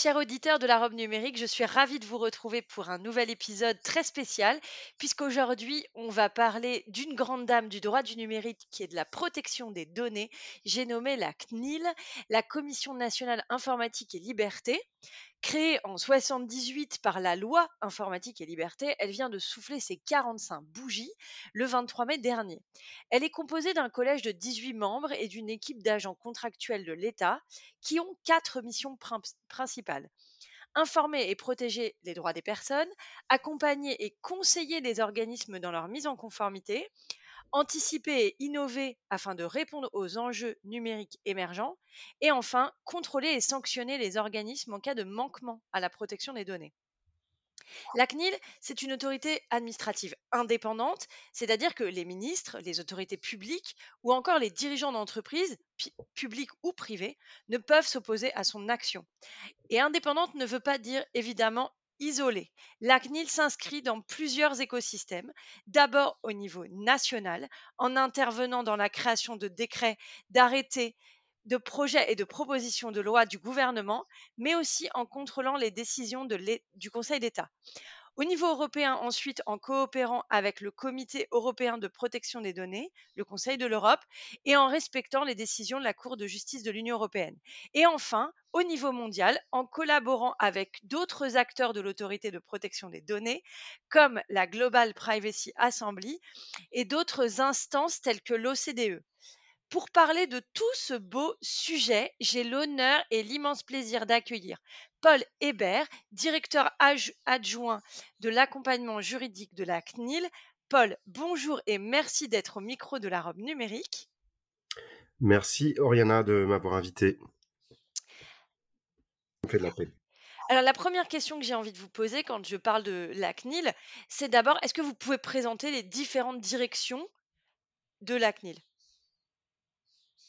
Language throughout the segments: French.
Chers auditeurs de la robe numérique, je suis ravie de vous retrouver pour un nouvel épisode très spécial, puisqu'aujourd'hui, on va parler d'une grande dame du droit du numérique qui est de la protection des données. J'ai nommé la CNIL, la Commission nationale informatique et liberté. Créée en 78 par la loi informatique et liberté, elle vient de souffler ses 45 bougies le 23 mai dernier. Elle est composée d'un collège de 18 membres et d'une équipe d'agents contractuels de l'État qui ont quatre missions principales informer et protéger les droits des personnes, accompagner et conseiller les organismes dans leur mise en conformité, anticiper et innover afin de répondre aux enjeux numériques émergents, et enfin, contrôler et sanctionner les organismes en cas de manquement à la protection des données. La CNIL, c'est une autorité administrative indépendante, c'est-à-dire que les ministres, les autorités publiques ou encore les dirigeants d'entreprises, publiques ou privées, ne peuvent s'opposer à son action. Et indépendante ne veut pas dire évidemment isolée. La CNIL s'inscrit dans plusieurs écosystèmes, d'abord au niveau national, en intervenant dans la création de décrets, d'arrêtés, de projets et de propositions de loi du gouvernement, mais aussi en contrôlant les décisions du Conseil d'État. Au niveau européen, ensuite, en coopérant avec le Comité européen de protection des données, le Conseil de l'Europe, et en respectant les décisions de la Cour de justice de l'Union européenne. Et enfin, au niveau mondial, en collaborant avec d'autres acteurs de l'autorité de protection des données, comme la Global Privacy Assembly et d'autres instances telles que l'OCDE. Pour parler de tout ce beau sujet, j'ai l'honneur et l'immense plaisir d'accueillir Paul Hébert, directeur adjoint de l'accompagnement juridique de la CNIL. Paul, bonjour et merci d'être au micro de la robe numérique. Merci Oriana de m'avoir invité. fait de la. Alors la première question que j'ai envie de vous poser quand je parle de la CNIL, c'est d'abord, est-ce que vous pouvez présenter les différentes directions de la CNIL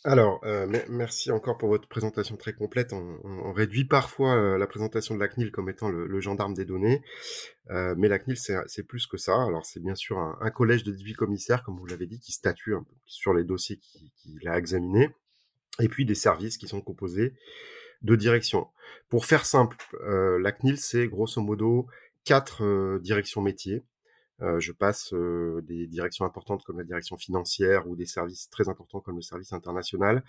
alors, euh, merci encore pour votre présentation très complète. On, réduit parfois euh, la présentation de la CNIL comme étant le, gendarme des données, euh, mais la CNIL, c'est plus que ça. Alors, c'est bien sûr un, collège de 18 commissaires, comme vous l'avez dit, qui statue sur les dossiers qu'il a examinés, et puis des services qui sont composés de directions. Pour faire simple, la CNIL, c'est grosso modo quatre directions métiers je passe euh, des directions importantes comme la direction financière ou des services très importants comme le service international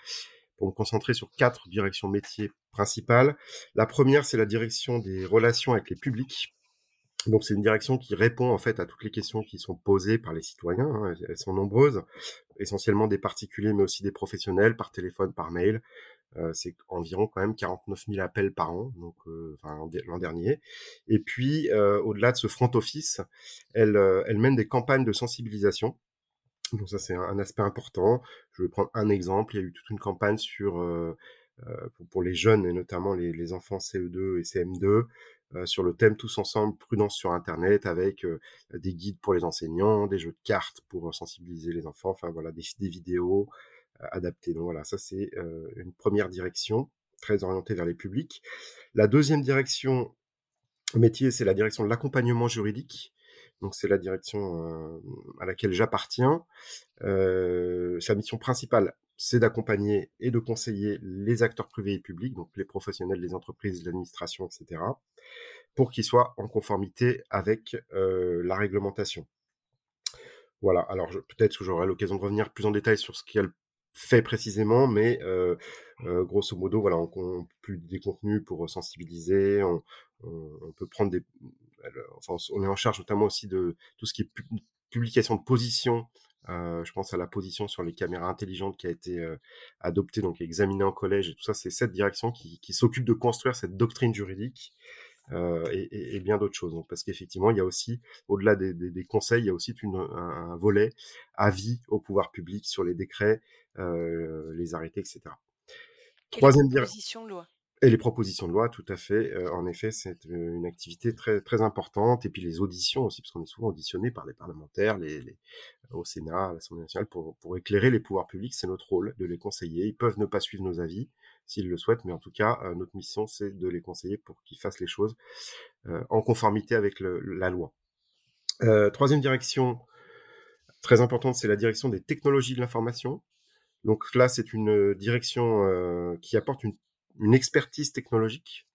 pour me concentrer sur quatre directions métiers principales. La première, c'est la direction des relations avec les publics. Donc c'est une direction qui répond en fait à toutes les questions qui sont posées par les citoyens. Hein. Elles sont nombreuses, essentiellement des particuliers, mais aussi des professionnels, par téléphone, par mail, euh, c'est environ quand même 49 000 appels par an, donc euh, l'an dernier. Et puis, euh, au-delà de ce front office, elle, elle mène des campagnes de sensibilisation. Donc ça, c'est un, aspect important. Je vais prendre un exemple. Il y a eu toute une campagne sur pour, les jeunes et notamment les, les enfants CE2 et CM2 sur le thème tous ensemble prudence sur Internet avec des guides pour les enseignants, des jeux de cartes pour sensibiliser les enfants, enfin voilà des, des vidéos, adapté. Donc voilà, ça c'est une première direction très orientée vers les publics. La deuxième direction métier, c'est la direction de l'accompagnement juridique. Donc c'est la direction à laquelle j'appartiens. sa mission principale, c'est d'accompagner et de conseiller les acteurs privés et publics, donc les professionnels, les entreprises, l'administration, etc., pour qu'ils soient en conformité avec la réglementation. Voilà, alors peut-être que j'aurai l'occasion de revenir plus en détail sur ce qu'est le fait précisément, mais euh, euh, grosso modo, voilà, on, on plus des contenus pour sensibiliser, on, on, peut prendre des, enfin, on est en charge notamment aussi de tout ce qui est publication de position. Euh, je pense à la position sur les caméras intelligentes qui a été adoptée, donc examinée en collège, et tout ça, c'est cette direction qui, qui s'occupe de construire cette doctrine juridique euh, et, et, bien d'autres choses. Donc, parce qu'effectivement, il y a aussi, au-delà des, des, des, conseils, il y a aussi une, un, un, volet avis au pouvoir public sur les décrets, euh, les arrêtés, etc. Troisième direction de loi. Et les propositions de loi, tout à fait. Euh, en effet, c'est une activité très très importante. Et puis les auditions aussi, parce qu'on est souvent auditionné par les parlementaires, les, les au Sénat, à l'Assemblée nationale, pour, pour éclairer les pouvoirs publics. C'est notre rôle de les conseiller. Ils peuvent ne pas suivre nos avis s'ils le souhaitent, mais en tout cas, euh, notre mission, c'est de les conseiller pour qu'ils fassent les choses euh, en conformité avec la loi. Euh, troisième direction très importante, c'est la direction des technologies de l'information. Donc là, c'est une direction qui apporte une expertise technologique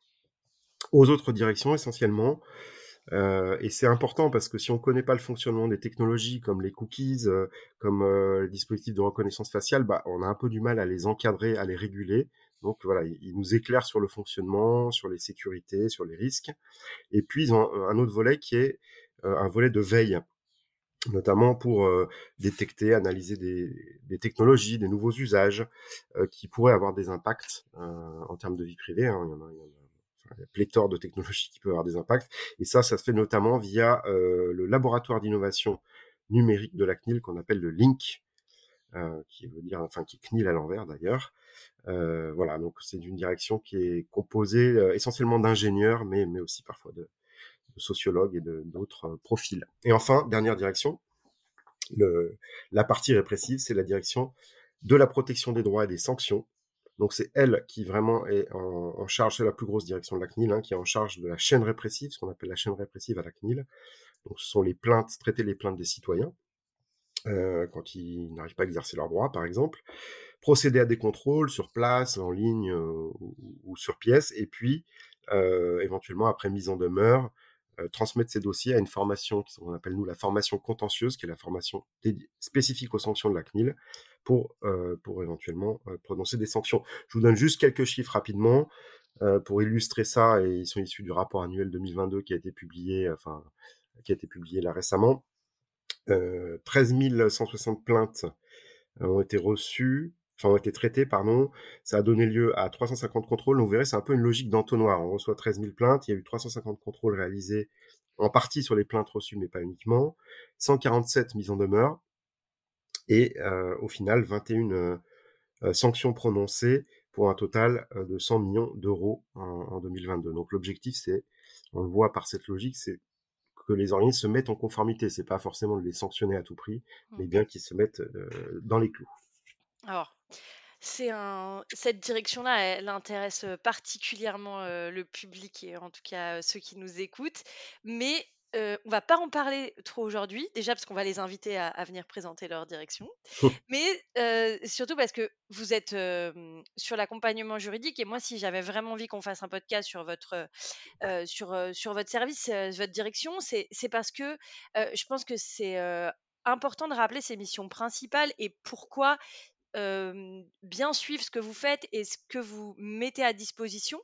aux autres directions essentiellement. Et c'est important parce que si on ne connaît pas le fonctionnement des technologies comme les cookies, comme les dispositifs de reconnaissance faciale, bah, on a un peu du mal à les encadrer, à les réguler. Donc voilà, ils nous éclairent sur le fonctionnement, sur les sécurités, sur les risques. Et puis ils ont un autre volet qui est un volet de veille notamment pour euh, détecter, analyser des, technologies, des nouveaux usages euh, qui pourraient avoir des impacts euh, en termes de vie privée. Hein. Il, y en a, il, pléthore de technologies qui peuvent avoir des impacts. Et ça, ça se fait notamment via le laboratoire d'innovation numérique de la CNIL qu'on appelle le LINC, qui veut dire, enfin, qui est CNIL à l'envers d'ailleurs. voilà, donc c'est une direction qui est composée essentiellement d'ingénieurs, mais, mais aussi parfois de, sociologues et d'autres euh, profils. Et enfin, dernière direction, la partie répressive, c'est la direction de la protection des droits et des sanctions. Donc c'est elle qui vraiment est en, en charge, c'est la plus grosse direction de la CNIL, hein, qui est en charge de la chaîne répressive, ce qu'on appelle la chaîne répressive à la CNIL. Donc ce sont les plaintes, traiter les plaintes des citoyens euh, quand ils n'arrivent pas à exercer leurs droits, par exemple, procéder à des contrôles sur place, en ligne euh, ou, sur pièce, et puis euh, éventuellement après mise en demeure, euh, transmettre ces dossiers à une formation qu'on appelle nous la formation contentieuse, qui est la formation spécifique aux sanctions de la CNIL, pour, euh, pour éventuellement prononcer des sanctions. Je vous donne juste quelques chiffres rapidement pour illustrer ça, et ils sont issus du rapport annuel 2022 qui a été publié, enfin, qui a été publié là récemment. 13 160 plaintes ont été reçues enfin ont été traités, pardon. Ça a donné lieu à 350 contrôles. vous verrez, c'est un peu une logique d'entonnoir. On reçoit 13 000 plaintes. Il y a eu 350 contrôles réalisés en partie sur les plaintes reçues, mais pas uniquement. 147 mises en demeure. Et euh, au final, 21 euh, euh, sanctions prononcées pour un total euh, de 100 millions d'euros en, en 2022. Donc l'objectif, c'est, on le voit par cette logique, c'est que les organismes se mettent en conformité. C'est pas forcément de les sanctionner à tout prix, mmh. mais bien qu'ils se mettent euh, dans les clous. Alors, c'est un cette direction-là, elle intéresse, particulièrement, heu, le public et en tout cas, ceux qui nous écoutent. Mais, heu, on va pas en parler trop aujourd'hui. Déjà parce qu'on va les inviter à à venir présenter leur direction. Mais, surtout parce que vous êtes, sur l'accompagnement juridique et moi, si j'avais vraiment envie qu'on fasse un podcast sur votre, sur, sur votre service, votre direction, c'est parce que, je pense que c'est, important de rappeler ses missions principales et pourquoi bien suivre ce que vous faites et ce que vous mettez à disposition.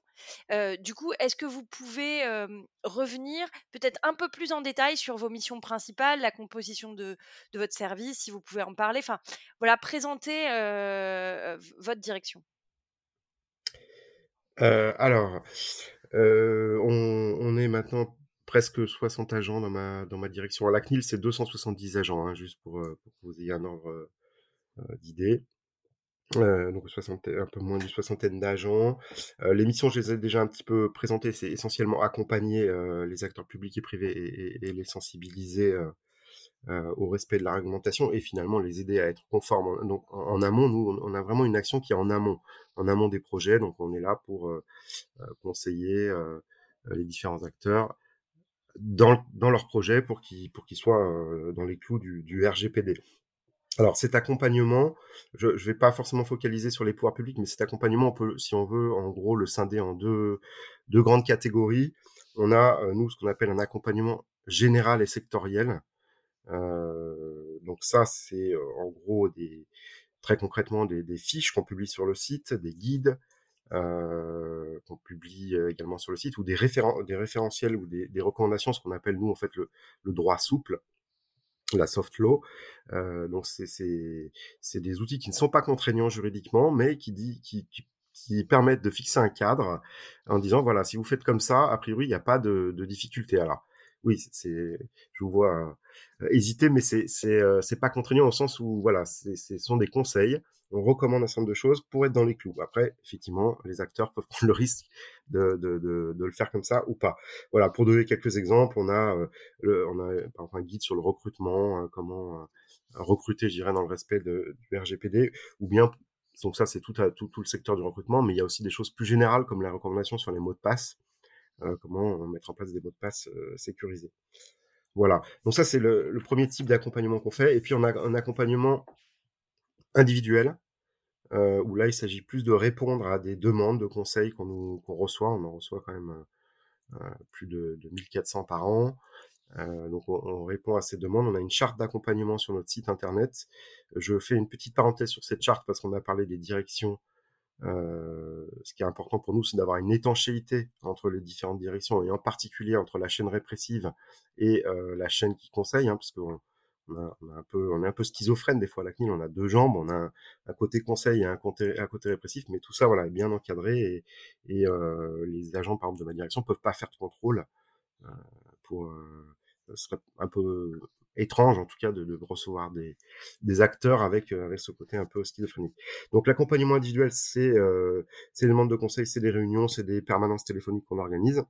Euh, du coup, est-ce que vous pouvez euh, revenir peut-être un peu plus en détail sur vos missions principales, la composition de, votre service, si vous pouvez en parler? Enfin, voilà, présenter euh, votre direction. alors, on, est maintenant presque 60 agents dans ma, direction. La CNIL, c'est 270 agents, hein, juste pour, que vous ayez un ordre d'idée. Euh, donc 60, un peu moins d'une soixantaine d'agents. Euh, les missions, je les ai déjà un petit peu présentées. C'est essentiellement accompagner euh, les acteurs publics et privés et, les sensibiliser euh, euh, au respect de la réglementation et finalement les aider à être conformes. Donc en, amont, nous, on a vraiment une action qui est en amont, en amont des projets. Donc on est là pour conseiller les différents acteurs dans, dans leurs projets pour qu'ils pour qu'ils soient dans les clous du, du RGPD. Alors cet accompagnement, je ne vais pas forcément focaliser sur les pouvoirs publics, mais cet accompagnement, on peut, si on veut, en gros, le scinder en deux, deux grandes catégories. On a, euh, nous, ce qu'on appelle un accompagnement général et sectoriel. Euh, donc ça, c'est euh, en gros des, très concrètement des, des fiches qu'on publie sur le site, des guides euh, qu'on publie également sur le site, ou des, des référentiels ou des, des recommandations, ce qu'on appelle nous en fait le, le droit souple la soft law. Euh, donc c'est des outils qui ne sont pas contraignants juridiquement, mais qui, dit, qui, qui, permettent de fixer un cadre en disant voilà si vous faites comme ça, a priori il n'y a pas de, de difficulté. Alors oui, c'est, je vous vois hésiter, mais c'est c'est pas contraignant au sens où voilà, ce sont des conseils. On recommande un certain nombre de choses pour être dans les clous. Après, effectivement, les acteurs peuvent prendre le risque de, de, de, de le faire comme ça ou pas. Voilà, pour donner quelques exemples, on a, le, on a par exemple un guide sur le recrutement, comment recruter, je dirais, dans le respect de, du RGPD, ou bien donc ça c'est tout, tout, tout le secteur du recrutement, mais il y a aussi des choses plus générales comme la recommandation sur les mots de passe, euh, comment mettre en place des mots de passe euh, sécurisés. Voilà. Donc ça c'est le, premier type d'accompagnement qu'on fait, et puis on a un accompagnement individuel. Euh, où là il s'agit plus de répondre à des demandes de conseils qu'on reçoit. On en reçoit quand même euh, plus de, de 1400 par an. Euh, donc on, on, répond à ces demandes. On a une charte d'accompagnement sur notre site internet. Je fais une petite parenthèse sur cette charte parce qu'on a parlé des directions. Euh, ce qui est important pour nous, c'est d'avoir une étanchéité entre les différentes directions et en particulier entre la chaîne répressive et euh, la chaîne qui conseille, hein, parce qu'on on on a, un peu, on est un peu schizophrène des fois à la CNIL. On a deux jambes, on a un, côté conseil et un côté, répressif, mais tout ça voilà est bien encadré et, euh, les agents par exemple de ma direction peuvent pas faire de contrôle euh, pour euh, ce serait un peu étrange en tout cas de, de recevoir des, des, acteurs avec avec ce côté un peu schizophrénique. Donc l'accompagnement individuel, c'est euh, c'est des demandes de conseil, c'est des réunions, c'est des permanences téléphoniques qu'on organise.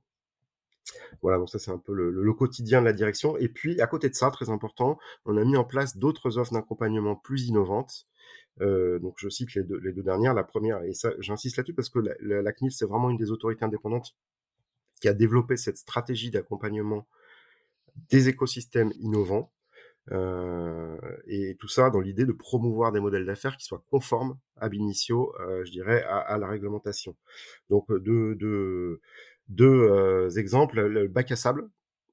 Voilà, donc ça c'est un peu le, le, quotidien de la direction. Et puis à côté de ça, très important, on a mis en place d'autres offres d'accompagnement plus innovantes. Euh, donc je cite les deux, les deux dernières. La première, et ça j'insiste là-dessus parce que la, la, la CNIL c'est vraiment une des autorités indépendantes qui a développé cette stratégie d'accompagnement des écosystèmes innovants. Euh, et tout ça dans l'idée de promouvoir des modèles d'affaires qui soient conformes ab initio, euh, je dirais, à, à, la réglementation. Donc deux, deux, deux euh, exemples, le bac à sable.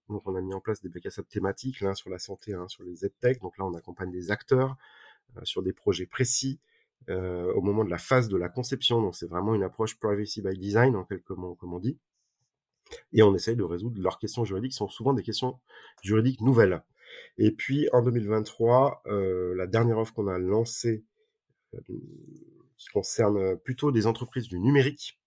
Donc on a mis en place des bacs à sable thématiques, l'un sur la santé, l'un sur les EdTech. Donc là on accompagne des acteurs euh, sur des projets précis. Euh, au moment de la phase de la conception, donc c'est vraiment une approche privacy by design, en quelques mots, comme on dit et on essaye de résoudre leurs questions juridiques, qui sont souvent des questions juridiques nouvelles. Et puis en 2023, euh, la dernière offre qu'on a lancée, euh, qui concerne plutôt des entreprises du numérique,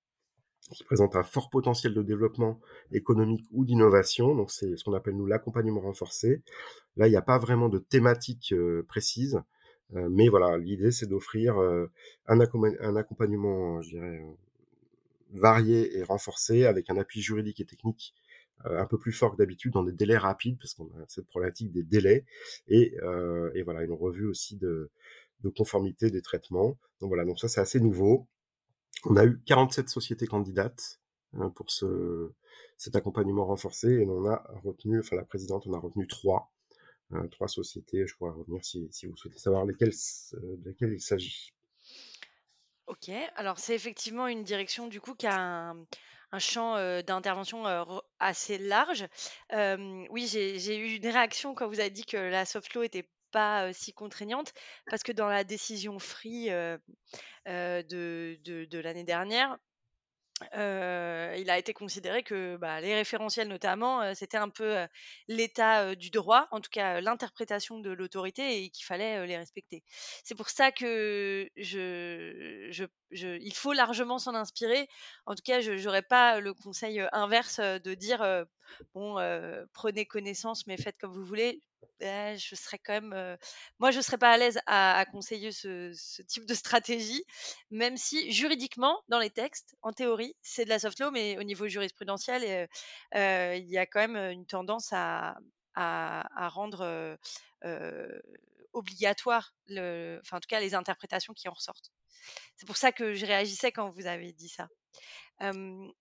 qui présentent un fort potentiel de développement économique ou d'innovation. Donc c'est ce qu'on appelle nous l'accompagnement renforcé. Là, il n'y a pas vraiment de thématique euh, précise, euh, mais voilà, l'idée c'est d'offrir euh, un, un, accompagnement, je dirais, varié et renforcé avec un appui juridique et technique euh, un peu plus fort que d'habitude dans des délais rapides parce qu'on a cette problématique des délais et, euh, et voilà une revue aussi de, de conformité des traitements. Donc voilà, donc ça c'est assez nouveau. On a eu 47 sociétés candidates hein, pour ce, cet accompagnement renforcé et on a retenu, enfin la présidente, on a retenu trois, euh, trois sociétés. Je pourrais revenir si, si vous souhaitez savoir lesquelles, euh, lesquelles il s'agit. OK, alors c'est effectivement une direction du coup qui a un, champ euh, d'intervention euh, assez large. Oui, j'ai eu une réaction quand vous avez dit que la soft law était pas euh, si contraignante, parce que dans la décision Free de, de l'année dernière, euh, il a été considéré que bah, les référentiels notamment, euh, c'était un peu euh, l'état du droit, en tout cas l'interprétation de l'autorité et qu'il fallait les respecter. C'est pour ça que je, il faut largement s'en inspirer. En tout cas, je n'aurais pas le conseil inverse de dire bon, prenez connaissance mais faites comme vous voulez. Eh, je serais quand même, moi, je serais pas à l'aise à, conseiller ce, type de stratégie, même si juridiquement, dans les textes, en théorie, c'est de la soft law, mais au niveau jurisprudentiel, euh, euh, il y a quand même une tendance à, à, rendre euh, obligatoire, le, enfin en tout cas les interprétations qui en ressortent. C'est pour ça que je réagissais quand vous avez dit ça.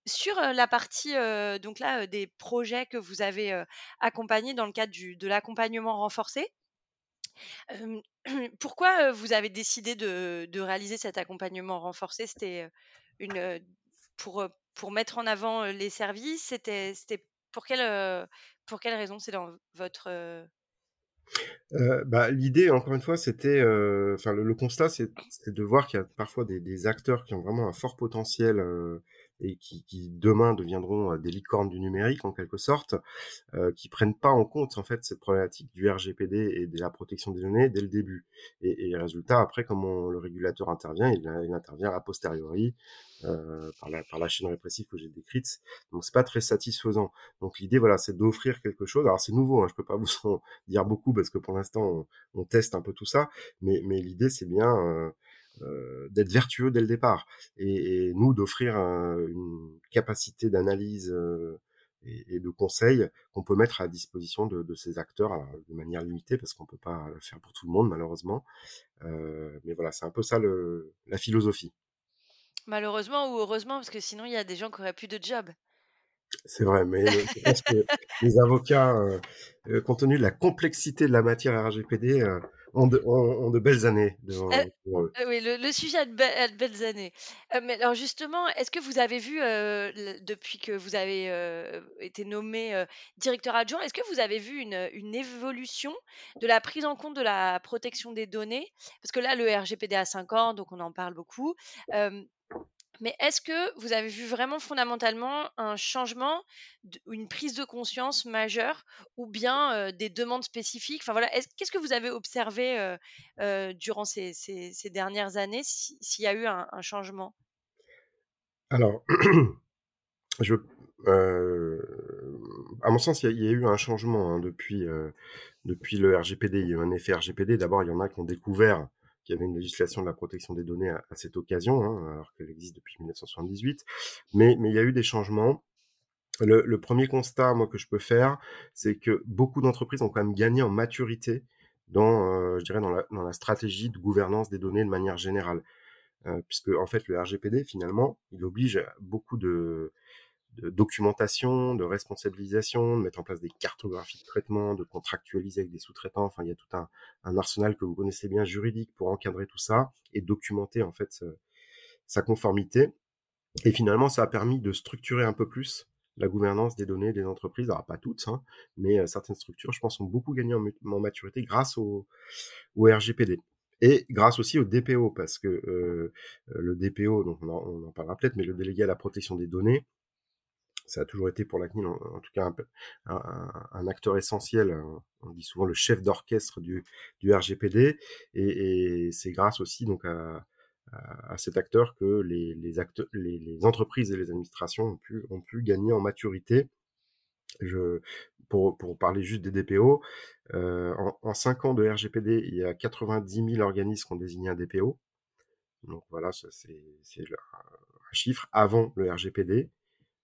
Sur la partie donc là des projets que vous avez accompagnés dans le cadre du, de l'accompagnement renforcé, pourquoi vous avez décidé de, de, réaliser cet accompagnement renforcé? C'était une pour pour mettre en avant les services? C'était pour quelle pour quelle raison? C'est dans votre euh, bah, l'idée, encore une fois, c'était, euh, enfin, le, constat, c'est de voir qu'il y a parfois des, des, acteurs qui ont vraiment un fort potentiel euh, et qui qui demain deviendront, des licornes du numérique en quelque sorte, heu, qui prennent pas en compte en fait cette problématique du RGPD et de la protection des données dès le début et et résultat après comment le régulateur intervient, il il intervient a posteriori, heu, par la par la chaîne répressive que j'ai décrite, donc c'est pas très satisfaisant. Donc l'idée voilà, c'est d'offrir quelque chose. Alors c'est nouveau, hein, je peux pas vous en dire beaucoup parce que pour l'instant on on teste un peu tout ça, mais mais l'idée c'est bien, heu heu, d'être vertueux dès le départ et et nous d'offrir un une capacité d'analyse, heu et et de conseils qu'on peut mettre à disposition de de ces acteurs, alors de manière limitée parce qu'on peut pas le faire pour tout le monde malheureusement, heu, mais voilà, c'est un peu ça le la philosophie. Malheureusement ou heureusement, parce que sinon il y a des gens qui auraient plus de job. C'est vrai, mais je pense que les avocats, compte tenu de la complexité de la matière RGPD, ont de ont ont de belles années devant devant eux. heu, oui, le le sujet a de belles a de belles années. Heu, mais alors justement, est-ce que vous avez vu, depuis que vous avez, été nommé, directeur adjoint, est-ce que vous avez vu une, une évolution de la prise en compte de la protection des données? Parce que là, le RGPD a 5 ans, donc on en parle beaucoup. Mais est-ce que vous avez vu vraiment fondamentalement un changement, une prise de conscience majeure ou bien, des demandes spécifiques? Enfin voilà, est-ce qu'est-ce que vous avez observé, durant ces dernières années, si s'il y a eu un changement? Alors, à mon sens, il y a eu un changement, hein, depuis, depuis le RGPD. Il y a eu un effet RGPD. D'abord, il y en a qui ont découvert qu'il y avait une législation de la protection des données à cette occasion, hein, alors qu'elle existe depuis 1978. Mais il y a eu des changements. Le 1er constat, moi, que je peux faire, c'est que beaucoup d'entreprises ont quand même gagné en maturité dans, heu, je dirais dans la stratégie de gouvernance des données de manière générale. Heu, puisque en fait, le RGPD finalement, il oblige beaucoup de de documentation, de responsabilisation, de mettre en place des cartographies de traitement, de contractualiser avec des sous-traitants. Enfin, il y a tout un arsenal que vous connaissez bien juridique pour encadrer tout ça et documenter en fait, sa conformité et finalement, ça a permis de structurer un peu plus la gouvernance des données des entreprises. Alors pas toutes, hein, mais heu, certaines structures, je pense, ont beaucoup gagné en maturité grâce au au RGPD et grâce aussi au DPO parce que, heu, le DPO, donc on en on en parlera peut-être, mais le délégué à la protection des données, ça a toujours été pour la CNIL, en tout cas un acteur essentiel, heu, on dit souvent le chef d'orchestre du RGPD et c'est grâce aussi donc à cet acteur que les entreprises et les administrations ont pu gagner en maturité. Pour parler juste des DPO, heu, en en 5 ans de RGPD, il y a 90 000 organismes qui ont désigné un DPO. Donc voilà, c'est un chiffre avant le RGPD.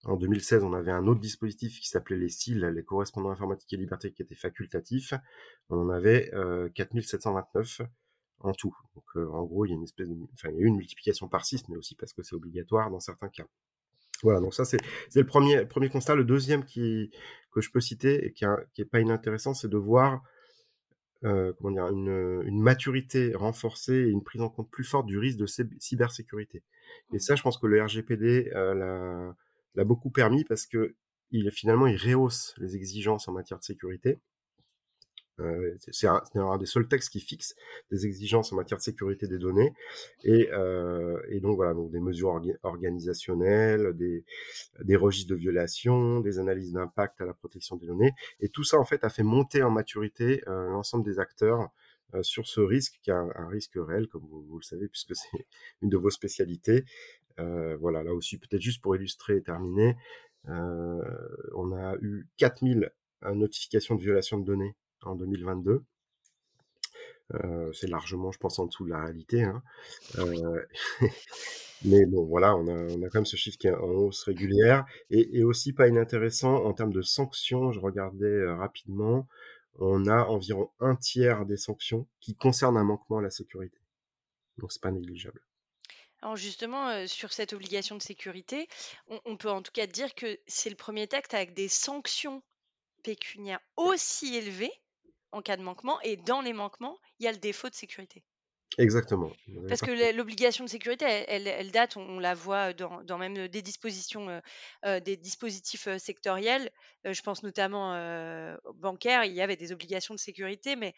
En 2016, on avait un autre dispositif qui s'appelait les CIL, les correspondants informatique et liberté, qui était facultatif. On en avait, heu, 4 729 en tout. Donc heu, en gros, il y a une espèce de enfin, il y a eu une multiplication par 6, mais aussi parce que c'est obligatoire dans certains cas. Voilà, donc ça c'est le 1er 1er constat. Le 2e qui que je peux citer et qui est un qui est pas inintéressant, c'est de voir, heu, comment dire? Une, maturité renforcée et une prise en compte plus forte du risque de cyb cybersécurité et ça, je pense que le RGPD, l'a l'a beaucoup permis parce qu'il finalement, il rehausse les exigences en matière de sécurité. Heu, c'est un des seuls textes qui fixe des exigences en matière de sécurité des données et et donc voilà, donc des mesures orga organisationnelles, des des registres de violation, des analyses d'impact à la protection des données et tout ça, en fait, a fait monter en maturité, heu, l'ensemble des acteurs, sur ce risque qui est un risque réel comme vous le savez puisque c'est une de vos spécialités. Heu, voilà, là aussi, peut-être juste pour illustrer et terminer, heu, on a eu 4 000, heu, notifications de violation de données en 2022. Heu, c'est largement, je pense, en dessous de la réalité, hein, mais bon, voilà, on a on a quand même ce chiffre qui est en hausse régulière et et aussi pas inintéressant en termes de sanctions, je regardais, rapidement, on a environ 1/3 des sanctions qui concernent un manquement à la sécurité, donc c'est pas négligeable. Alors justement, heu, sur cette obligation de sécurité, on on peut en tout cas dire que c'est le 1er texte avec des sanctions pécuniaires aussi élevées en cas de manquement et dans les manquements, il y a le défaut de sécurité. Exactement, Parce que l'obligation de sécurité, elle date, on on la voit dans dans même des dispositions, des dispositifs, sectoriels. Je pense notamment, heu, bancaires, il y avait des obligations de sécurité, mais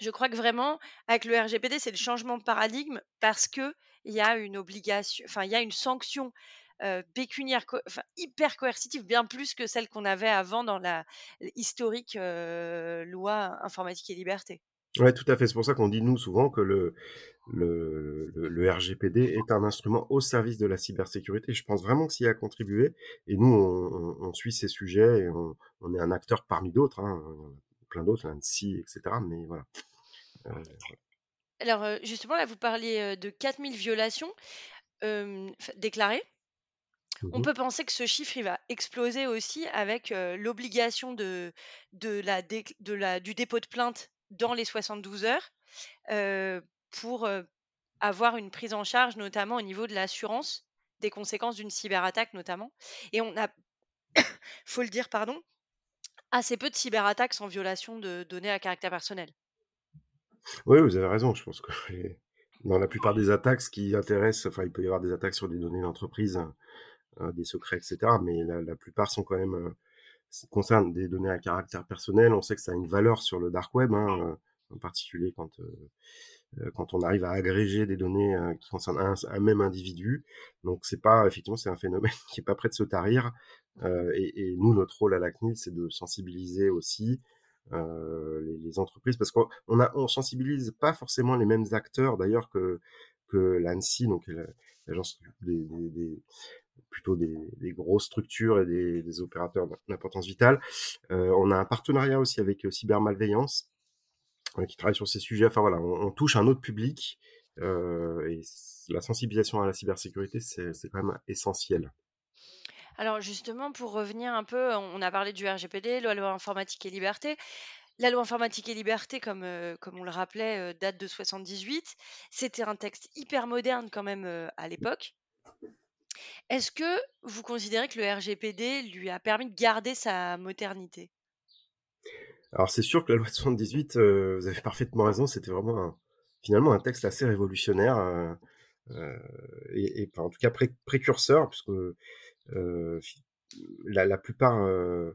je crois que vraiment avec le RGPD, c'est le changement de paradigme parce qu'il y a une obligation enfin, il y a une sanction, pécuniaire enfin hyper coercitive, bien plus que celle qu'on avait avant dans la historique, loi informatique et liberté. Ouais, tout à fait. C'est pour ça qu'on dit nous souvent que le le le le RGPD est un instrument au service de la cybersécurité. Je pense vraiment que s'il a contribué et nous on on on suit ces sujets et on on est un acteur parmi d'autres, hein, plein d'autres, l'ANSSI et cetera, mais voilà. Heu, Alors, justement là vous parliez, de 4 000 violations, déclarées. On mmh peut penser que ce chiffre, il va exploser aussi avec, l'obligation de de la décl de la du dépôt de plainte dans les 72 heures, heu, pour, avoir une prise en charge, notamment au niveau de l'assurance, des conséquences d'une cyberattaque notamment et on a, faut le dire, pardon, assez peu de cyberattaques sans violation de données à caractère personnel. Oui, vous avez raison. Je pense que dans la plupart des attaques, ce qui intéresse enfin, il peut y avoir des attaques sur des données d'entreprise, heu, des secrets et cetera, mais la plupart sont quand même, heu, s concernent des données à caractère personnel. On sait que ça a une valeur sur le dark web, hein, heu, en particulier quand, heu, quand on arrive à agréger des données, heu, qui concernent un un même individu. Donc c'est pas effectivement, c'est un phénomène qui est pas prêt de se tarir, heu et et nous, notre rôle à la CNIL, c'est de sensibiliser aussi, heu, les les entreprises parce qu'on on a on sensibilise pas forcément les mêmes acteurs d'ailleurs que que l'ANSSI, donc la l'agence des des des plutôt des des grosses structures et des des opérateurs d'importance vitale. Heu, on a un partenariat aussi avec, Cybermalveillance qui travaille sur ces sujets. Enfin voilà, on, touche un autre public euh, et la sensibilisation à la cybersécurité, c'est quand même essentiel. Alors justement, pour revenir un peu, on a parlé du RGPD, loi informatique et liberté. La loi informatique et liberté, comme, comme on le rappelait, heu, date de 78. C'était un texte hyper moderne quand même, à l'époque. Est-ce que vous considérez que le RGPD lui a permis de garder sa modernité? Alors c'est sûr que la loi de 78, euh, vous avez parfaitement raison, c'était vraiment un, finalement un texte assez révolutionnaire euh, euh, et, et, en tout cas pré précurseur, puisque euh, la, la plupart euh,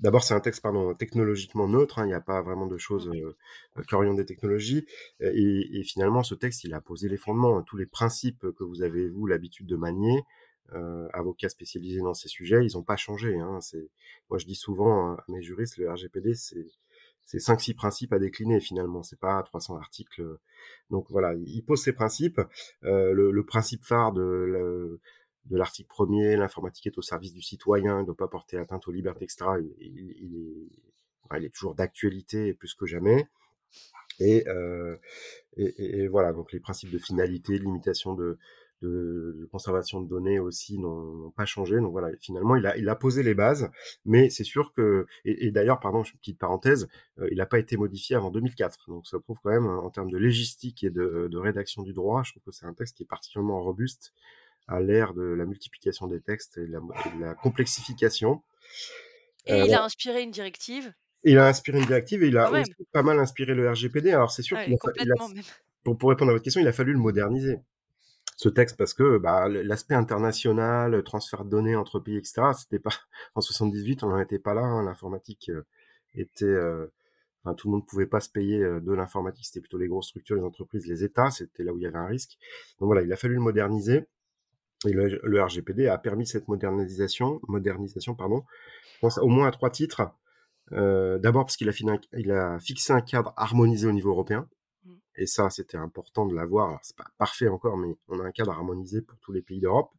D'abord, c'est un texte pardon, technologiquement neutre, hein, il n'y a pas vraiment de choses euh, qui orientent des technologies. Et, et, finalement, ce texte, il a posé les fondements. Hein. Tous les principes que vous avez, vous, l'habitude de manier, euh, avocats spécialisés dans ces sujets, ils n'ont pas changé. Hein. Moi, je dis souvent à mes juristes, le RGPD, c'est c'est cinq six principes à décliner finalement, c'est pas 300 articles. Donc voilà, il pose ses principes. Euh, le, le, principe phare de de l'article premier, l'informatique est au service du citoyen, ne doit pas porter atteinte aux libertés extra, il, il, il est, il est toujours d'actualité plus que jamais. Et, euh, et, et, voilà, donc les principes de finalité, limitation de, de, de conservation de données aussi n'ont pas changé. Donc voilà, finalement, il a, il a posé les bases, mais c'est sûr que, et, et d'ailleurs, pardon, une petite parenthèse, euh, il n'a pas été modifié avant 2004. Donc ça prouve quand même, en termes de légistique et de, de rédaction du droit, je trouve que c'est un texte qui est particulièrement robuste à l'ère de la multiplication des textes et de la, et de la complexification. Et euh, il a inspiré une directive. Il a inspiré une directive et il a aussi pas mal inspiré le RGPD. Alors c'est sûr qu'il a, il a pour, pour, répondre à votre question, il a fallu le moderniser ce texte parce que bah, l'aspect international, transfert de données entre pays, etc. C'était pas en 78, on n'en était pas là. Hein, L'informatique était, euh, enfin, tout le monde pouvait pas se payer de l'informatique. C'était plutôt les grosses structures, les entreprises, les États. C'était là où il y avait un risque. Donc voilà, il a fallu le moderniser. Et le, RGPD a permis cette modernisation, modernisation pardon, au moins à trois titres. Euh, D'abord parce qu'il a, il a fixé un cadre harmonisé au niveau européen. Et ça, c'était important de l'avoir. C'est pas parfait encore, mais on a un cadre harmonisé pour tous les pays d'Europe.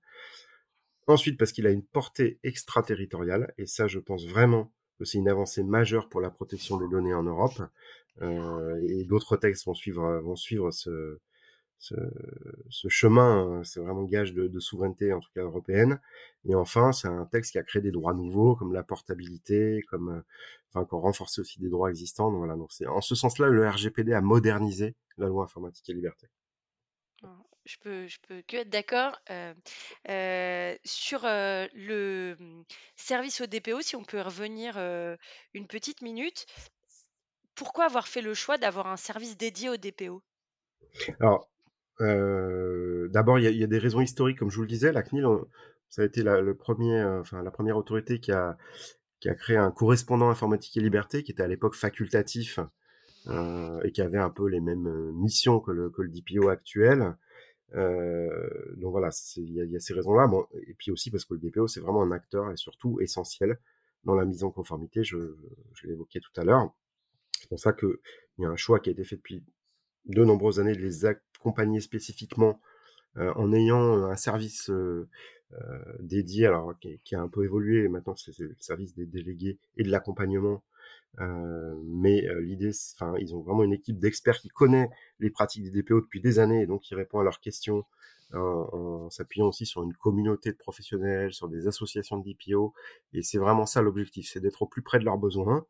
Ensuite, parce qu'il a une portée extraterritoriale. Et ça, je pense vraiment que c'est une avancée majeure pour la protection des données en Europe. Euh, et d'autres textes vont suivre ce, ce, ce chemin, c'est vraiment gage de, de, souveraineté, en tout cas européenne. Et enfin, c'est un texte qui a créé des droits nouveaux, comme la portabilité, comme, enfin, qui a renforcé aussi des droits existants. Donc voilà, donc c'est en ce sens-là, le RGPD a modernisé la loi informatique et liberté. Je peux, je peux que être d'accord euh, euh, sur euh, le service au DPO. Si on peut revenir euh, une petite minute, pourquoi avoir fait le choix d'avoir un service dédié au DPO Alors, euh, D'abord, il y, a des raisons historiques, comme je vous le disais. La CNIL, ça a été la, le euh, enfin, la première autorité qui a, créé un correspondant informatique et liberté, qui était à l'époque facultatif euh, et qui avait un peu les mêmes missions que le, que DPO actuel. Donc voilà, il y a ces raisons-là. Et puis aussi parce que le DPO, c'est vraiment un acteur et surtout essentiel dans la mise en conformité, je je évoqué tout à l'heure. C'est pour ça qu'il y a un choix qui a été fait depuis de nombreuses années de les accompagner spécifiquement, en ayant un service, dédié alors qui qui a un peu évolué maintenant c'est le service des délégués et de l'accompagnement mais heu, l'idée enfin, ils ont vraiment une équipe d'experts qui connaît les pratiques des DPO depuis des années et donc qui répond à leurs questions, en s'appuyant aussi sur une communauté de professionnels, sur des associations de DPO et c'est vraiment ça l'objectif, c'est d'être au plus près de leurs besoins,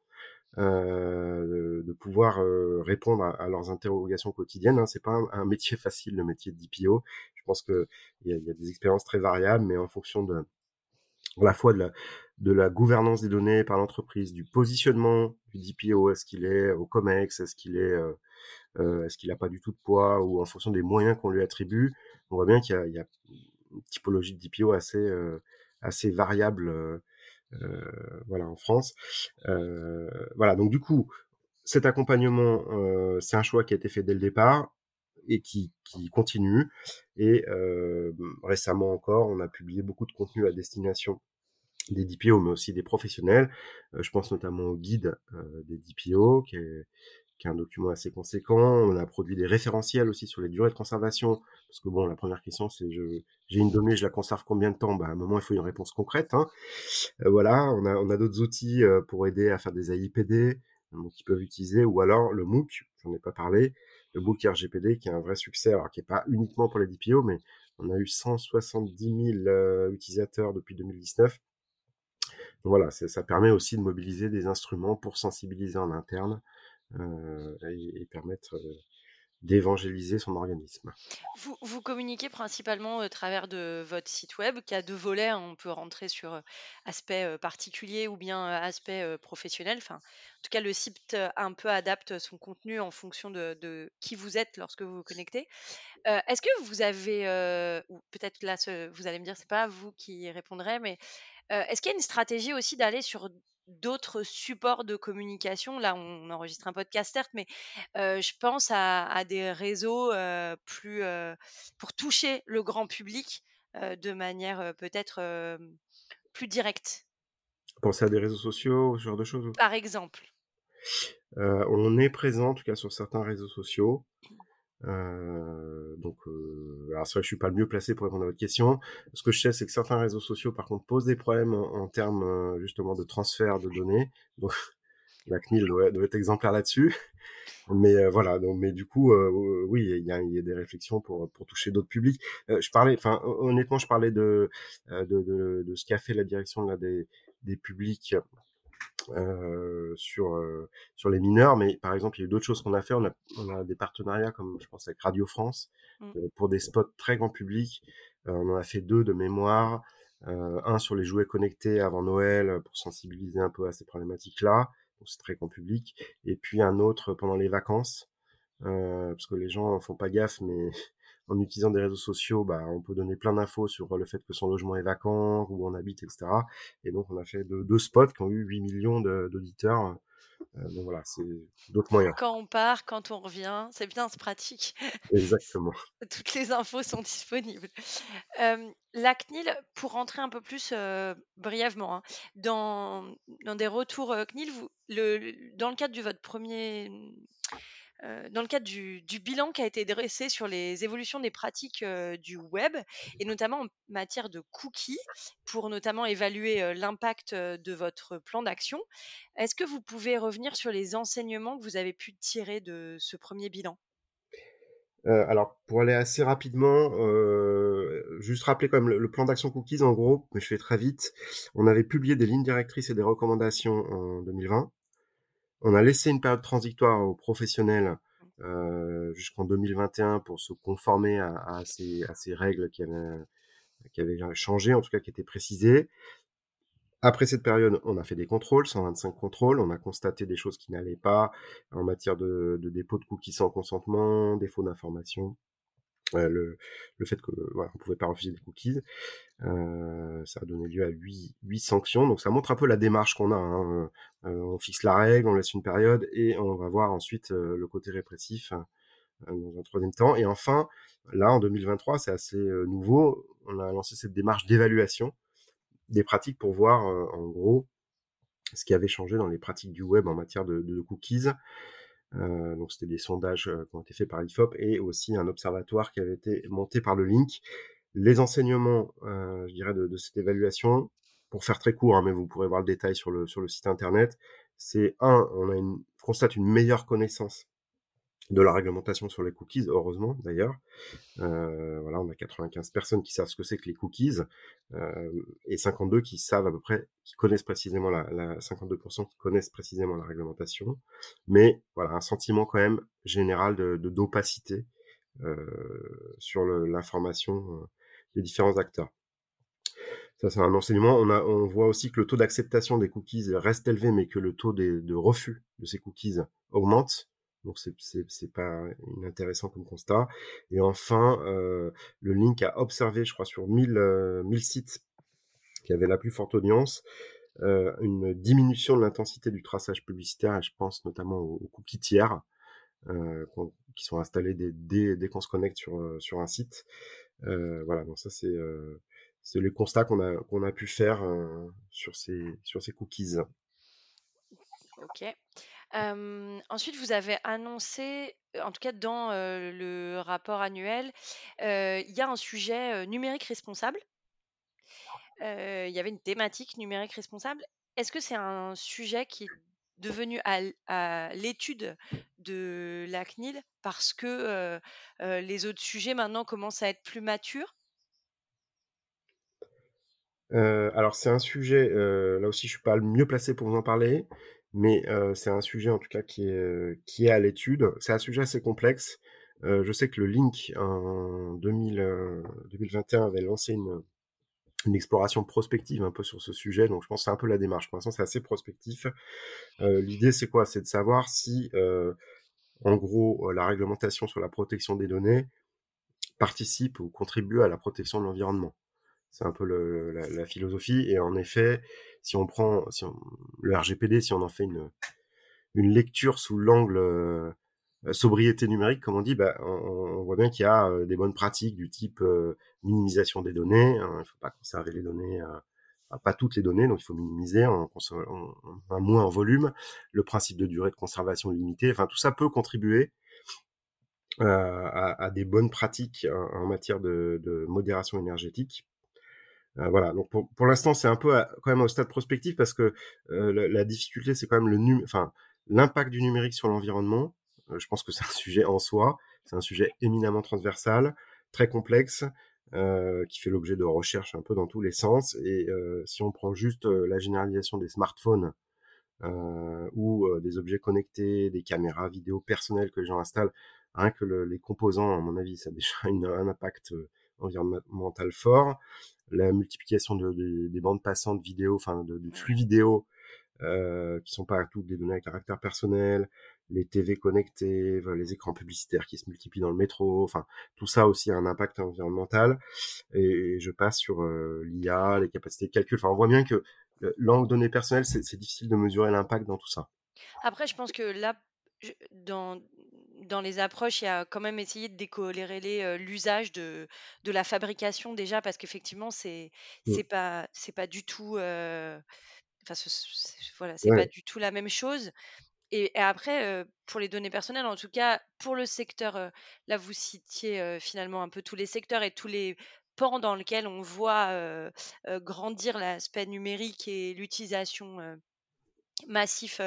heu, de pouvoir, heu, répondre à à leurs interrogations quotidiennes, hein. C'est pas un un métier facile, le métier de DPO. Je pense y a il y a des expériences très variables, mais en fonction de à la fois de la de la gouvernance des données par l'entreprise, du positionnement du DPO. Est-ce qu'il est au COMEX? Est-ce qu'il est, heu heu, est-ce qu'il a pas du tout de poids? Ou en fonction des moyens qu'on lui attribue, on voit bien qu'il y y a une typologie de DPO assez, heu, assez variable, heu, voilà, en France. Heu, voilà, donc du coup, cet accompagnement, heu, c'est un choix qui a été fait dès le départ et qui qui continue et récemment encore, on a publié beaucoup de contenu à destination des DPO, mais aussi des professionnels. Euh, je pense notamment au guide euh, des DPO, qui est, qui est un document assez conséquent. On a produit des référentiels aussi sur les durées de conservation, parce que bon, la première question, c'est j'ai une donnée, je la conserve combien de temps? Bah, À un moment, il faut une réponse concrète. Hein. Euh, voilà, on a, on a d'autres outils euh, pour aider à faire des AIPD, donc ils peuvent utiliser, ou alors le MOOC, j'en ai pas parlé, le MOOC RGPD, qui est un vrai succès, alors qui est pas uniquement pour les DPO, mais on a eu 170 000 euh, utilisateurs depuis 2019 voilà, ça permet aussi de mobiliser des instruments pour sensibiliser en interne euh, et, et, permettre euh, d'évangéliser son organisme. Vous, vous, communiquez principalement au travers de votre site web qui a deux volets. Hein. On peut rentrer sur euh, aspect euh, particulier ou bien euh, aspect professionnel. Enfin, en tout cas, le site un peu adapte son contenu en fonction de, qui vous êtes lorsque vous vous connectez. Euh, Est-ce que vous avez, euh, peut-être là, vous allez me dire, c'est pas vous qui répondrez, mais euh, est-ce qu'il y a une stratégie aussi d'aller sur d'autres supports de communication? Là, on enregistre un podcast, certes, mais euh, je pense à, à des réseaux euh, plus pour toucher le grand public de manière peut-être plus directe. Pensez à des réseaux sociaux, ce genre de choses Par exemple. On est présent, en tout cas, sur certains réseaux sociaux. Euh, donc, euh, alors c'est vrai je suis pas le mieux placé pour répondre à votre question. Ce que je sais, c'est que certains réseaux sociaux, par contre, posent des problèmes en, termes euh, justement de transfert de données. Donc, la CNIL doit, être exemplaire là-dessus. Mais euh, voilà, donc, mais du coup, oui, il y a, y a des réflexions pour pour toucher d'autres publics. Je parlais, enfin, honnêtement, je parlais de de, de, de ce qu'a fait la direction là des des publics euh, sur euh, sur les mineurs, mais par exemple, il y a eu d'autres choses qu'on a fait. On a, on a des partenariats comme je pense avec Radio France Mm. euh, pour des spots très grand public. Euh, on en a fait deux de mémoire. Euh, un sur les jouets connectés avant Noël pour sensibiliser un peu à ces problématiques-là. Donc c'est très grand public. Et puis un autre pendant les vacances, euh, parce que les gens font pas gaffe, mais en utilisant des réseaux sociaux, bah, on peut donner plein d'infos sur le fait que son logement est vacant, où on habite, etc. Et donc, on a fait deux, deux spots qui ont eu 8 millions d'auditeurs. Euh, donc voilà, c'est d'autres moyens. Quand on part, quand on revient, c'est bien, c'est pratique. Exactement. Toutes les infos sont disponibles. Euh, la CNIL, pour rentrer un peu plus euh, brièvement, hein, dans, dans des retours CNIL, vous, le, dans le cadre de votre premier euh, dans le cadre du, du, bilan qui a été dressé sur les évolutions des pratiques euh, du web, et notamment en matière de cookies, pour notamment évaluer euh, l'impact de votre plan d'action, est-ce que vous pouvez revenir sur les enseignements que vous avez pu tirer de ce premier bilan? Alors, pour aller assez rapidement, juste rappeler quand même le, le plan d'action cookies en gros, mais je fais très vite. On avait publié des lignes directrices et des recommandations en 2020. On a laissé une période transitoire aux professionnels euh, jusqu'en 2021 pour se conformer à, à, ces, règles qui avaient, qui avaient changé, en tout cas qui étaient précisées. Après cette période, on a fait des contrôles, 125 contrôles, on a constaté des choses qui n'allaient pas en matière de, de, dépôt de cookies sans consentement, défaut d'information, le, le, fait que voilà, on pouvait pas refuser des cookies. Euh, ça a donné lieu à 8, 8 sanctions, donc ça montre un peu la démarche qu'on a. Hein. Euh, on fixe la règle, on laisse une période et on va voir ensuite euh, le côté répressif dans un troisième temps. Et enfin, là, en 2023, c'est assez nouveau, on a lancé cette démarche d'évaluation des pratiques pour voir, en gros, ce qui avait changé dans les pratiques du web en matière de cookies. Euh, donc c'était des sondages qui ont été faits par l'IFOP et aussi un observatoire qui avait été monté par le Link. Les enseignements, euh, je dirais, de, de, cette évaluation, pour faire très court, hein, mais vous pourrez voir le détail sur le, sur le site internet, c'est un, on a une, constate une meilleure connaissance de la réglementation sur les cookies, heureusement d'ailleurs. Euh, voilà, on a 95 personnes qui savent ce que c'est que les cookies euh, et 52 qui savent à peu près, qui connaissent précisément la, la 52% qui connaissent précisément la réglementation. Mais voilà, un sentiment quand même général de d'opacité euh, sur l'information des différents acteurs. Ça, c'est un enseignement. On, a, on voit aussi que le taux d'acceptation des cookies reste élevé, mais que le taux de refus de ces cookies augmente. Donc c'est pas inintéressant comme constat. Et enfin, euh, le link a observé, je crois, sur 1000, euh, 1000 sites qui avaient la plus forte audience, euh, une diminution de l'intensité du traçage publicitaire, et je pense notamment aux, cookies tiers, euh, qui sont installés dès, dès, qu'on se connecte sur, euh, sur un site. Euh, voilà, donc ça c'est c'est les constats qu'on a qu'on a pu faire sur ces sur ces cookies. Ok ensuite, vous avez annoncé, en tout cas dans le rapport annuel, il y a un sujet numérique responsable. il y avait une thématique numérique responsable. Est-ce que c'est un sujet qui est devenu à, l'étude de la CNIL parce que les autres sujets maintenant commencent à être plus matures? Alors c'est un sujet, là aussi je suis pas le mieux placé pour vous en parler, mais euh, c'est un sujet en tout cas qui est, euh, qui est à l'étude. C'est un sujet assez complexe. Euh, je sais que le Link en 2000, 2021 avait lancé une, une exploration prospective un peu sur ce sujet, donc je pense que c'est un peu la démarche. Pour l'instant, c'est assez prospectif. L'idée, c'est quoi? C'est de savoir si, en gros, la réglementation sur la protection des données participe ou contribue à la protection de l'environnement. C'est un peu le, la, la, philosophie. Et en effet, si on prend on, le RGPD, si on en fait une, lecture sous l'angle euh, sobriété numérique, comme on dit, bah, on, on voit bien qu'il y a euh, des bonnes pratiques du type euh, minimisation des données. Hein, il ne faut pas conserver les données, pas toutes les données, donc il faut minimiser en, moins en volume. Le principe de durée de conservation limitée. Enfin, tout ça peut contribuer à, des bonnes pratiques en, matière de modération énergétique. Euh, voilà, donc pour, l'instant c'est un peu quand même au stade prospectif parce que euh, la, difficulté c'est quand même le l'impact du numérique sur l'environnement. Euh, je pense que c'est un sujet en soi, c'est un sujet éminemment transversal, très complexe, qui fait l'objet de recherches un peu dans tous les sens. Et si on prend juste la généralisation des smartphones ou des objets connectés, des caméras vidéo personnelles que les gens installent, rien que le, les composants, à mon avis, ça a déjà une, un impact environnemental fort la multiplication de, de, des bandes passantes vidéo, enfin de, de flux vidéo euh, qui sont pas toutes des données à caractère personnel, les TV connectés, les écrans publicitaires qui se multiplient dans le métro, enfin tout ça aussi a un impact environnemental. Et, je passe sur euh, l'IA, les capacités de calcul. Enfin, on voit bien que l'angle données personnelles, c'est difficile de mesurer l'impact dans tout ça. Après, je pense que là, dans, dans les approches, il y a quand même essayé de décorréler euh, l'usage de, de la fabrication déjà, parce qu'effectivement, c'est c'est pas c'est pas du tout euh, enfin voilà, c'est pas du tout la même chose. Et, après, euh, pour les données personnelles, en tout cas pour le secteur, là vous citiez finalement un peu tous les secteurs et tous les pans dans lesquels on voit grandir l'aspect numérique et l'utilisation massif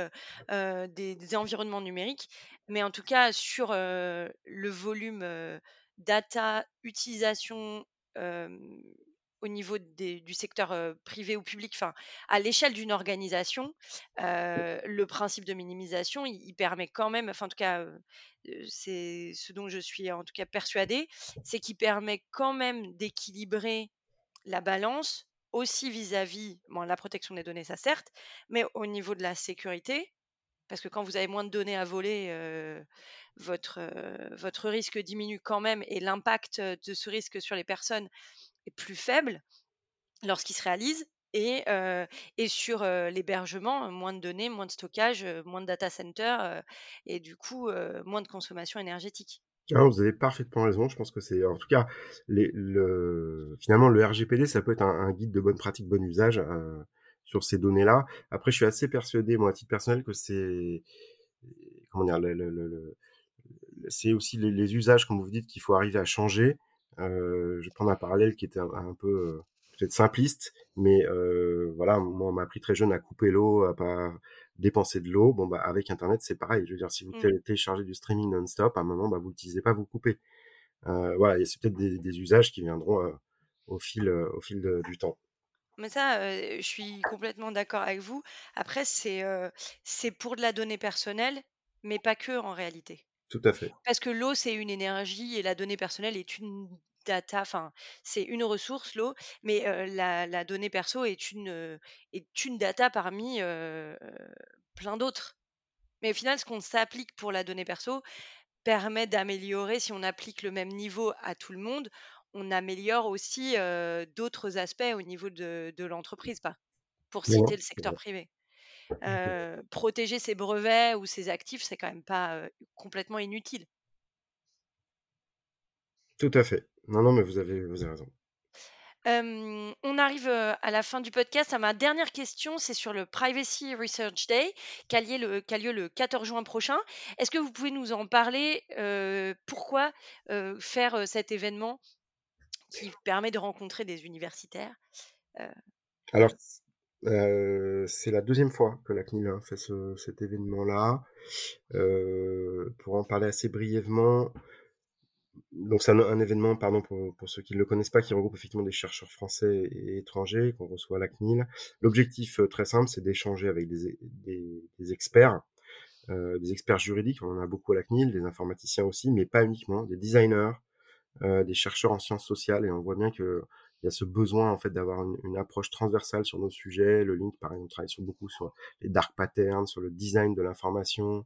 des, des, environnements numériques. Mais en tout cas, sur le volume data, utilisation au niveau du secteur privé ou public, enfin, à l'échelle d'une organisation, le principe de minimisation, il, permet quand même, enfin, en tout cas, c'est ce dont je suis en tout cas persuadée, c'est qu'il permet quand même d'équilibrer la balance aussi vis-à-vis, bon, la protection des données, ça certes, mais au niveau de la sécurité, parce que quand vous avez moins de données à voler, euh, votre, euh, votre risque diminue quand même et l'impact de ce risque sur les personnes est plus faible lorsqu'il se réalise. Et, euh, sur l'hébergement, moins de données, moins de stockage, moins de data center et du coup, moins de consommation énergétique. Non, vous avez parfaitement raison. Je pense que c'est en tout cas finalement le RGPD, ça peut être un guide de bonne pratique, bon usage, sur ces données-là. Après, je suis assez persuadé, moi, à titre personnel, que c'est comment dire? Le le le le c'est aussi les les usages, comme vous dites, qu'il faut arriver à changer. Heu, je vais prendre un parallèle qui était un un peu, heu, peut-être simpliste, mais heu, voilà, moi, on m'a appris très jeune à couper l'eau, à pas dépenser de l'eau. Bon, bah, avec internet, c'est pareil. Je veux dire, si vous Mmh. tél téléchargez du streaming non-stop, à un moment, bah, vous l'utilisez pas, vous coupez. Voilà et c'est peut-être des des usages qui viendront, au fil, au fil de du temps. Mais ça, heu, je suis complètement d'accord avec vous. Après, c'est, heu, c'est pour de la donnée personnelle, mais pas que en réalité. Tout à fait. Parce que l'eau, c'est une énergie et la donnée personnelle est une data, enfin, c'est une ressource, l'eau, mais heu, la la donnée perso est une, heu, est une data parmi, heu, plein d'autres. Mais au final, ce qu'on s'applique pour la donnée perso permet d'améliorer si on applique le même niveau à tout le monde, on améliore aussi, d'autres aspects au niveau de de l'entreprise, pas pour citer le secteur privé. Protéger ses brevets ou ses actifs, c'est quand même pas, complètement inutile. Tout à fait. Non, non, mais vous avez vous avez raison. On arrive, à la fin du podcast, à ma dernière question, c'est sur le Privacy Research Day qui a lié le qui a lieu le 14 juin prochain. Est-ce que vous pouvez nous en parler? Pourquoi, faire, cet événement? Qui permet de rencontrer des universitaires? Alors, c'est la deuxième fois que la CNIL, hein, fait ce cet événement-là. Pour en parler assez brièvement, donc c'est un un événement, pardon, pour pour ceux qui ne le connaissent pas, qui regroupe effectivement des chercheurs français et étrangers qu'on reçoit à la CNIL. L'objectif, très simple, c'est d'échanger avec des des des experts, des experts juridiques, on en a beaucoup à la CNIL, des informaticiens aussi, mais pas uniquement, des designers, des chercheurs en sciences sociales et on voit bien qu'il y a ce besoin en fait d'avoir une une approche transversale sur nos sujets. Le Link, pareil, on travaille sur beaucoup sur les dark patterns, sur le design de l'information,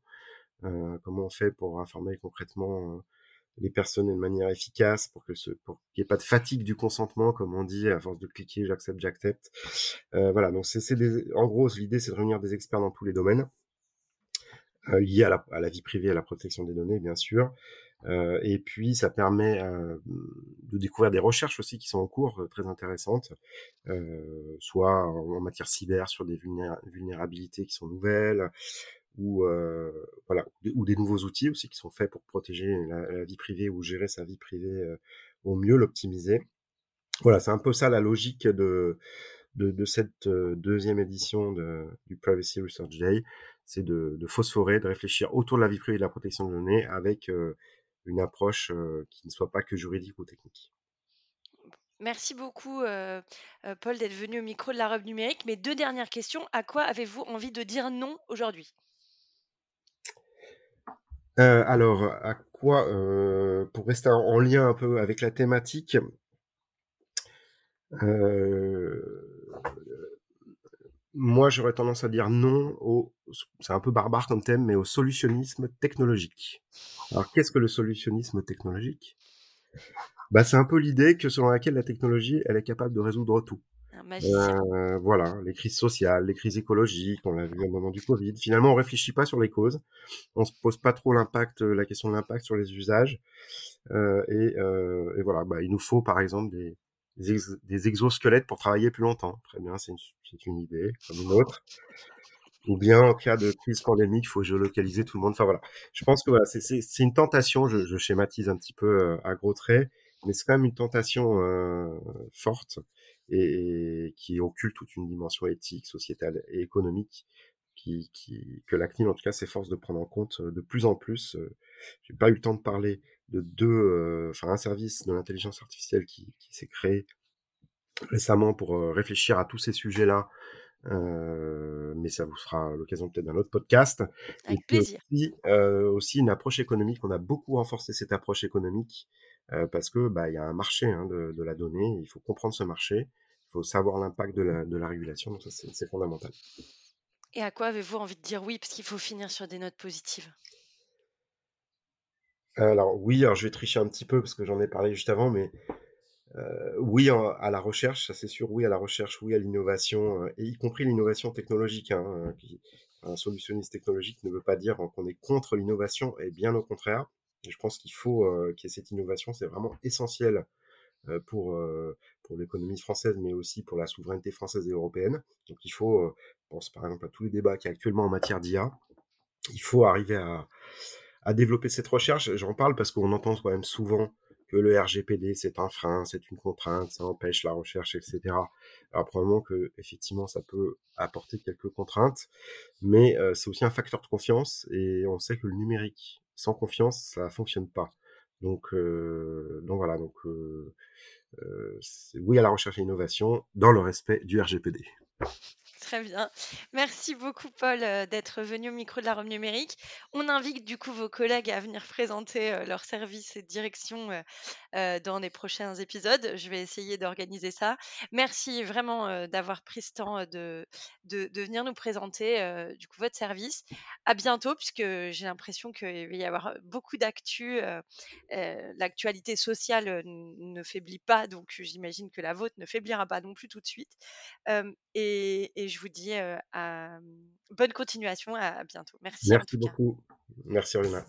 heu, comment on fait pour informer concrètement, heu, les personnes de manière efficace pour que ce pour qu'il y ait pas de fatigue du consentement comme on dit à force de cliquer j'accepte, j'accepte. Heu, voilà donc c'est en gros l'idée c'est de réunir des experts dans tous les domaines, heu, liés à la à la vie privée, à la protection des données bien sûr, Heu et puis ça permet, hem, de découvrir des recherches aussi qui sont en cours, heu, très intéressantes, heu, soit en matière cyber sur des vulnéra vulnérabilités qui sont nouvelles ou voilà, ou des nouveaux outils aussi qui sont faits pour protéger la vie privée ou gérer sa vie privée, au mieux, l'optimiser. Voilà, c'est un peu ça la logique de de de cette, 2 édition de du Privacy Research Day. C'est de de phosphorer, de réfléchir autour de la vie privée et de la protection de données avec, une approche, qui ne soit pas que juridique ou technique. merci beaucoup, Paul, d'être venu au micro de la Robe Numérique. Mes 2 dernières questions, à quoi avez-vous envie de dire non aujourd'hui? Heu, alors, à quoi, pour rester en en lien un peu avec la thématique, moi, j'aurais tendance à dire non au c'est un peu barbare comme thème, mais au solutionnisme technologique. Alors, qu'est-ce que le solutionnisme technologique? Bah, c'est un peu l'idée que selon laquelle la technologie, elle est capable de résoudre tout. Heu, voilà, les crises sociales, les crises écologiques, on l'a vu au moment du covid. Finalement, on réfléchit pas sur les causes, on se pose pas trop l'impact, la question de l'impact sur les usages, heu et heu et voilà, bah, il nous faut par exemple des des ex des exosquelettes pour travailler plus longtemps. Très bien, c'est une une idée comme une autre. Ou bien en cas de crise pandémique, il faut géolocaliser tout le monde. Enfin voilà. Je pense que voilà, c'est une tentation, je je schématise un petit peu, heu, à gros traits, mais c'est quand même une tentation, heu, forte et qui occulte toute une dimension éthique, sociétale et économique qui qui que la CNIL en tout cas s'efforce de prendre en compte, heu, de plus en plus. J'ai pas eu le temps de parler de 2, heu, enfin un service de l'intelligence artificielle qui qui s'est créé récemment pour, heu, réfléchir à tous ces sujets-là, heu, mais ça vous sera l'occasion peut-être d'un autre podcast et Avec puis plaisir. aussi, aussi une approche économique. On a beaucoup renforcé cette approche économique, parce que, bah, il y a un marché, hein, de de la donnée. Il faut comprendre ce marché. Il faut savoir l'impact de la de la régulation, donc ça c'est fondamental. Et à quoi avez-vous envie de dire oui? Parce qu'il faut finir sur des notes positives. Alors oui, alors je vais tricher un petit peu parce que j'en ai parlé juste avant, mais Heu, oui à la recherche, ça c'est sûr, oui à la recherche, oui à l'innovation, heu, et y compris l'innovation technologique, hein, heu, qui un solutionniste technologique ne veut pas dire qu'on est contre l'innovation et bien au contraire. je pense qu'il faut qu'il y ait cette innovation, c'est vraiment essentiel pour, pour l'économie française, mais aussi pour la souveraineté française et européenne. Donc il faut, je pense par exemple à tous les débats qui y actuellement en matière d'IA, il faut arriver à, à développer cette recherche. J'en parle parce qu'on entend quand même souvent que le RGPD c'est un frein, c'est une contrainte, ça empêche la recherche, etc. Alors probablement que effectivement ça peut apporter quelques contraintes, mais c'est aussi un facteur de confiance et on sait que le numérique sans confiance ça fonctionne pas. Donc donc voilà donc oui à la recherche et l'innovation dans le respect du RGPD. Très bien. Merci beaucoup, Paul, euh, d'être venu au micro de la Rome numérique. On invite du coup vos collègues à venir présenter euh, leurs services et directions euh, dans les prochains épisodes. Je vais essayer d'organiser ça. Merci vraiment d'avoir pris ce temps de, de, venir nous présenter du coup votre service. À bientôt, puisque j'ai l'impression qu'il va y avoir beaucoup d'actu. L'actualité sociale ne faiblit pas, donc j'imagine que la vôtre ne faiblira pas non plus tout de suite. et, et je vous dis à, bonne continuation, à, bientôt. Merci. Merci beaucoup. Merci, Rina.